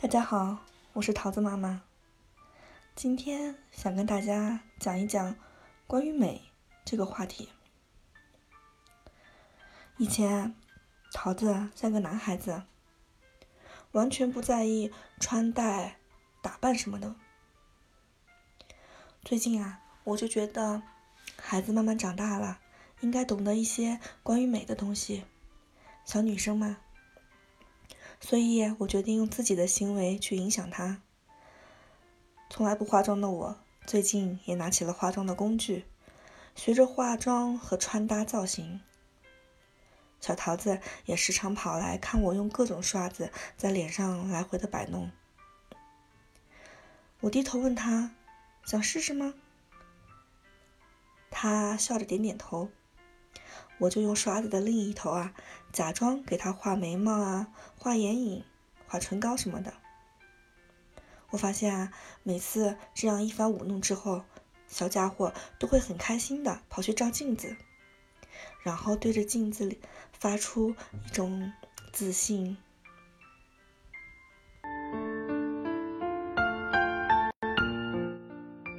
大家好，我是桃子妈妈。今天想跟大家讲一讲关于美这个话题。以前，桃子像个男孩子，完全不在意穿戴、打扮什么的。最近啊，我就觉得孩子慢慢长大了，应该懂得一些关于美的东西。小女生嘛。所以我决定用自己的行为去影响他。从来不化妆的我，最近也拿起了化妆的工具，学着化妆和穿搭造型。小桃子也时常跑来看我用各种刷子在脸上来回的摆弄。我低头问他：“想试试吗？”他笑着点点头。我就用刷子的另一头啊，假装给他画眉毛啊、画眼影、画唇膏什么的。我发现啊，每次这样一番舞弄之后，小家伙都会很开心的跑去照镜子，然后对着镜子里发出一种自信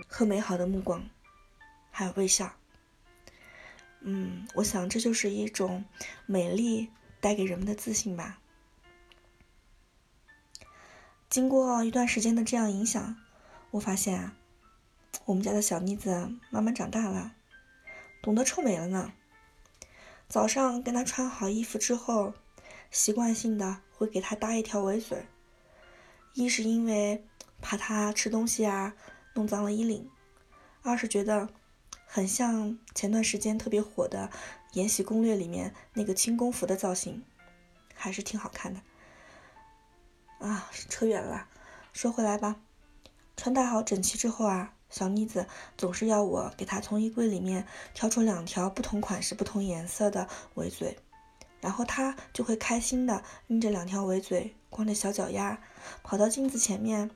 和美好的目光，还有微笑。嗯，我想这就是一种美丽带给人们的自信吧。经过一段时间的这样影响，我发现啊，我们家的小妮子慢慢长大了，懂得臭美了呢。早上跟她穿好衣服之后，习惯性的会给她搭一条围嘴，一是因为怕她吃东西啊弄脏了衣领，二是觉得。很像前段时间特别火的《延禧攻略》里面那个清宫服的造型，还是挺好看的。啊，扯远了，说回来吧。穿戴好整齐之后啊，小妮子总是要我给她从衣柜里面挑出两条不同款式、不同颜色的围嘴，然后她就会开心的拎着两条围嘴，光着小脚丫，跑到镜子前面，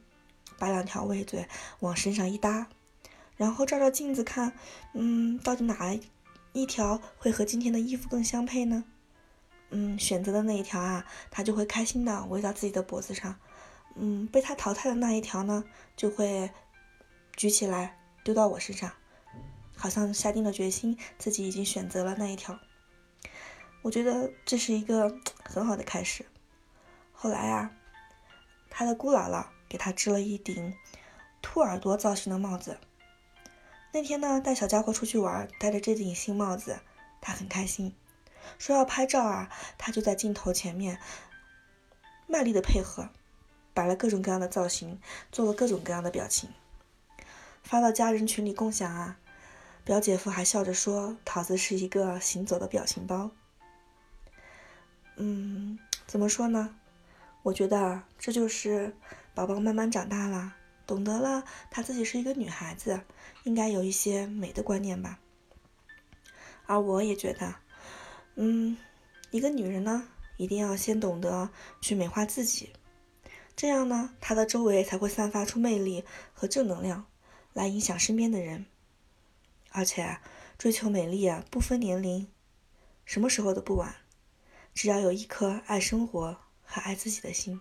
把两条围嘴往身上一搭。然后照照镜子看，嗯，到底哪一条会和今天的衣服更相配呢？嗯，选择的那一条啊，他就会开心的围到自己的脖子上。嗯，被他淘汰的那一条呢，就会举起来丢到我身上，好像下定了决心，自己已经选择了那一条。我觉得这是一个很好的开始。后来啊，他的姑姥姥给他织了一顶兔耳朵造型的帽子。那天呢，带小家伙出去玩，戴着这顶新帽子，他很开心，说要拍照啊，他就在镜头前面卖力的配合，摆了各种各样的造型，做了各种各样的表情，发到家人群里共享啊。表姐夫还笑着说：“桃子是一个行走的表情包。”嗯，怎么说呢？我觉得这就是宝宝慢慢长大了。懂得了，她自己是一个女孩子，应该有一些美的观念吧。而我也觉得，嗯，一个女人呢，一定要先懂得去美化自己，这样呢，她的周围才会散发出魅力和正能量，来影响身边的人。而且，追求美丽啊，不分年龄，什么时候都不晚，只要有一颗爱生活和爱自己的心。